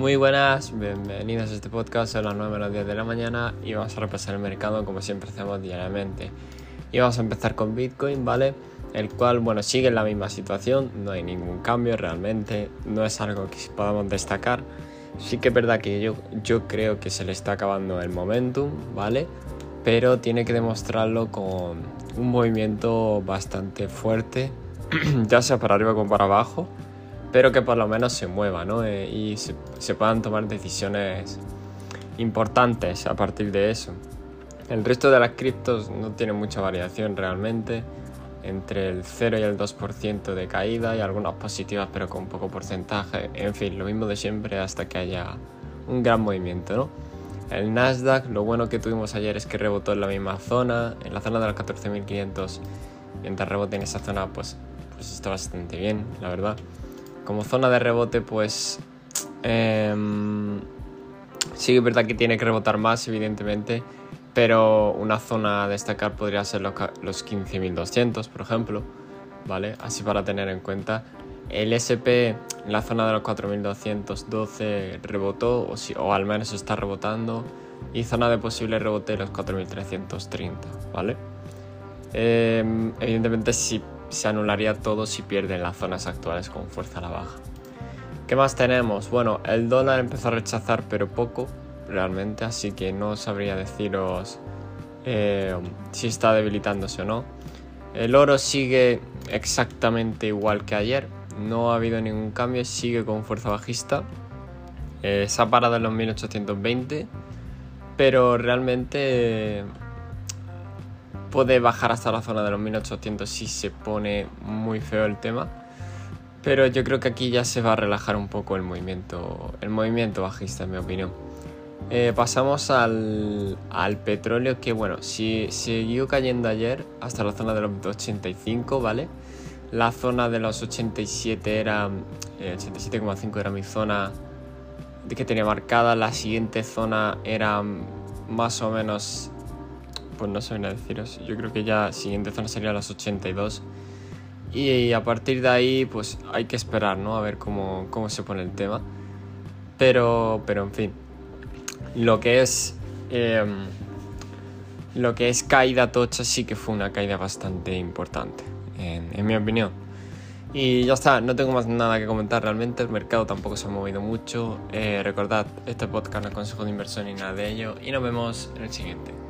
Muy buenas, bienvenidos a este podcast, son las 9 menos 10 de la mañana y vamos a repasar el mercado como siempre hacemos diariamente. Y vamos a empezar con Bitcoin, ¿vale? El cual, bueno, sigue en la misma situación, no hay ningún cambio realmente, no es algo que podamos destacar. Sí que es verdad que yo, yo creo que se le está acabando el momentum, ¿vale? Pero tiene que demostrarlo con un movimiento bastante fuerte, ya sea para arriba como para abajo pero que por lo menos se mueva ¿no? Eh, y se, puedan tomar decisiones importantes a partir de eso. El resto de las criptos no tiene mucha variación realmente, entre el 0 y el 2% de caída y algunas positivas pero con poco porcentaje. En fin, lo mismo de siempre hasta que haya un gran movimiento. El Nasdaq, lo bueno que tuvimos ayer es que rebotó en la misma zona, en la zona de los 14.500, mientras rebote en esa zona pues, pues está bastante bien, la verdad como zona de rebote, pues eh, sí es verdad que tiene que rebotar más, evidentemente, pero una zona a destacar podría ser los, 15.200, por ejemplo, ¿vale? Así para tener en cuenta. El SP la zona de los 4.212 rebotó, o, o al menos está rebotando, y zona de posible rebote los 4.330, ¿vale? Em, evidentemente, si se anularía todo si pierden las zonas actuales con fuerza a la baja. ¿Qué más tenemos? Bueno, el dólar empezó a rechazar, pero poco realmente, así que no sabría deciros eh, si está debilitándose o no. El oro sigue exactamente igual que ayer, no ha habido ningún cambio, sigue con fuerza bajista. Eh, se ha parado en los 1820, pero realmente puede bajar hasta la zona de los 1800 si se pone muy feo el tema. Pero yo creo que aquí ya se va a relajar un poco el movimiento, el movimiento bajista, en mi opinión. Eh, pasamos al, petróleo que, bueno, si siguió cayendo ayer hasta la zona de los 85, ¿vale? La zona de los 87 era, 87,5 eh, era mi zona que tenía marcada. La siguiente zona era más o menos pues no sé a deciros. Yo creo que ya siguiente zona sería las 82. Y a partir de ahí, pues hay que esperar, ¿no? A ver cómo, se pone el tema. Pero, pero en fin. Lo que es. Em, lo que es caída tocha sí que fue una caída bastante importante, en, mi opinión. Y ya está, no tengo más nada que comentar realmente, el mercado tampoco se ha movido mucho. Eh, recordad, este podcast no es consejo de inversión ni nada de ello. Y nos vemos en el siguiente.